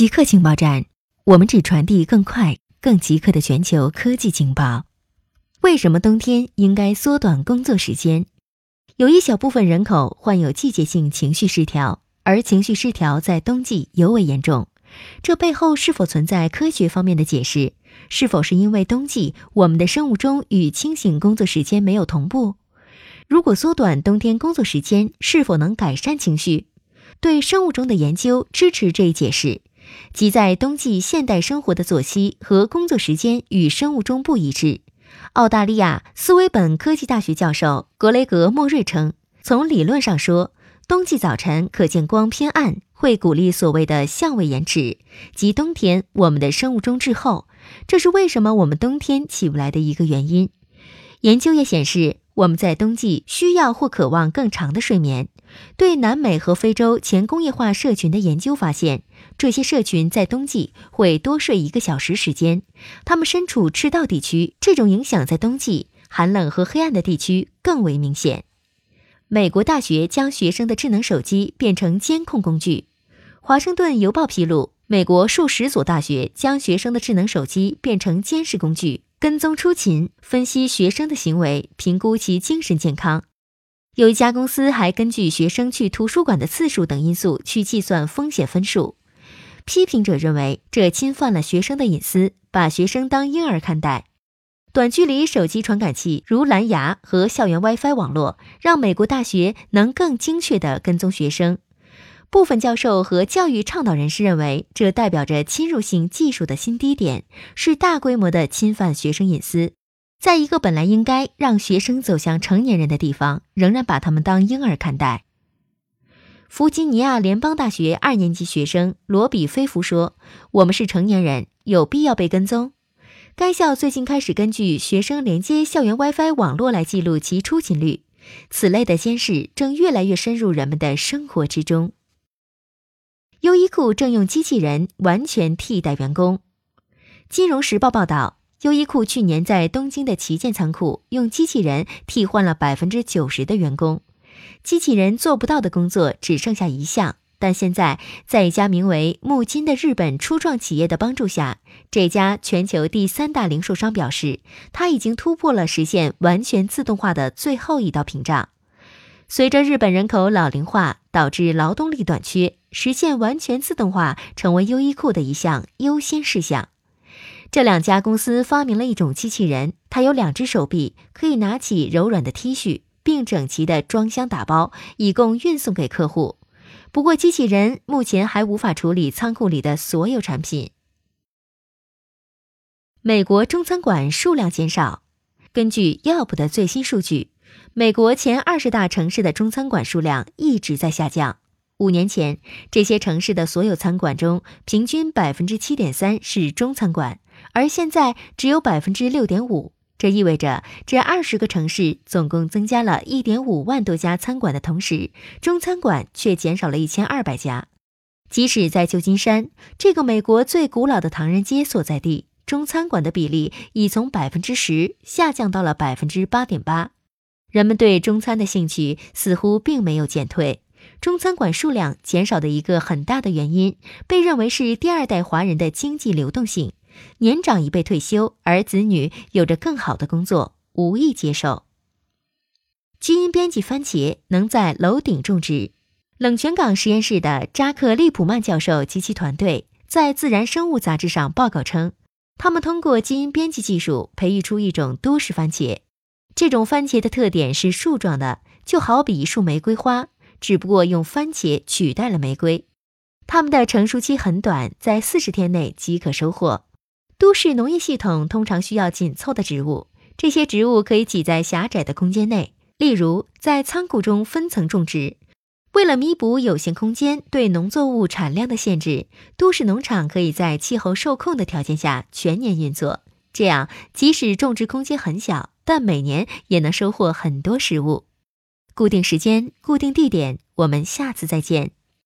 极客情报站，我们只传递更快、更极客的全球科技情报。为什么冬天应该缩短工作时间？有一小部分人口患有季节性情绪失调，而情绪失调在冬季尤为严重。这背后是否存在科学方面的解释？是否是因为冬季我们的生物钟与清醒工作时间没有同步？如果缩短冬天工作时间，是否能改善情绪？对生物钟的研究支持这一解释。即在冬季，现代生活的作息和工作时间与生物钟不一致。澳大利亚斯威本科技大学教授格雷格·莫瑞称，从理论上说，冬季早晨可见光偏暗，会鼓励所谓的相位延迟，即冬天我们的生物钟滞后，这是为什么我们冬天起不来的一个原因。研究也显示，我们在冬季需要或渴望更长的睡眠。对南美和非洲前工业化社群的研究发现，这些社群在冬季会多睡一个小时时间。他们身处赤道地区，这种影响在冬季寒冷和黑暗的地区更为明显。美国大学将学生的智能手机变成监控工具。华盛顿邮报披露，美国数十所大学将学生的智能手机变成监视工具，跟踪出勤，分析学生的行为，评估其精神健康。有一家公司还根据学生去图书馆的次数等因素去计算风险分数。批评者认为这侵犯了学生的隐私，把学生当婴儿看待。短距离手机传感器如蓝牙和校园 WiFi 网络，让美国大学能更精确地跟踪学生。部分教授和教育倡导人士认为，这代表着侵入性技术的新低点，是大规模的侵犯学生隐私。在一个本来应该让学生走向成年人的地方，仍然把他们当婴儿看待。弗吉尼亚联邦大学二年级学生罗比菲弗说：“我们是成年人，有必要被跟踪。”该校最近开始根据学生连接校园 WiFi 网络来记录其出勤率。此类的监视正越来越深入人们的生活之中。优衣库正用机器人完全替代员工。金融时报报道。优衣库去年在东京的旗舰仓库用机器人替换了百分之九十的员工，机器人做不到的工作只剩下一项。但现在，在一家名为木金的日本初创企业的帮助下，这家全球第三大零售商表示，他已经突破了实现完全自动化的最后一道屏障。随着日本人口老龄化导致劳动力短缺，实现完全自动化成为优衣库的一项优先事项。这两家公司发明了一种机器人，它有两只手臂，可以拿起柔软的 T 恤，并整齐的装箱打包，以供运送给客户。不过，机器人目前还无法处理仓库里的所有产品。美国中餐馆数量减少。根据 Yelp 的最新数据，美国前二十大城市的中餐馆数量一直在下降。五年前，这些城市的所有餐馆中，平均百分之七点三是中餐馆。而现在只有百分之六点五，这意味着这二十个城市总共增加了一点五万多家餐馆的同时，中餐馆却减少了一千二百家。即使在旧金山这个美国最古老的唐人街所在地，中餐馆的比例已从百分之十下降到了百分之八点八。人们对中餐的兴趣似乎并没有减退。中餐馆数量减少的一个很大的原因，被认为是第二代华人的经济流动性。年长一辈退休，而子女有着更好的工作，无意接受。基因编辑番茄能在楼顶种植。冷泉港实验室的扎克利普曼教授及其团队在《自然生物》杂志上报告称，他们通过基因编辑技术培育出一种都市番茄。这种番茄的特点是树状的，就好比一束玫瑰花，只不过用番茄取代了玫瑰。它们的成熟期很短，在四十天内即可收获。都市农业系统通常需要紧凑的植物，这些植物可以挤在狭窄的空间内，例如在仓库中分层种植。为了弥补有限空间对农作物产量的限制，都市农场可以在气候受控的条件下全年运作。这样，即使种植空间很小，但每年也能收获很多食物。固定时间，固定地点，我们下次再见。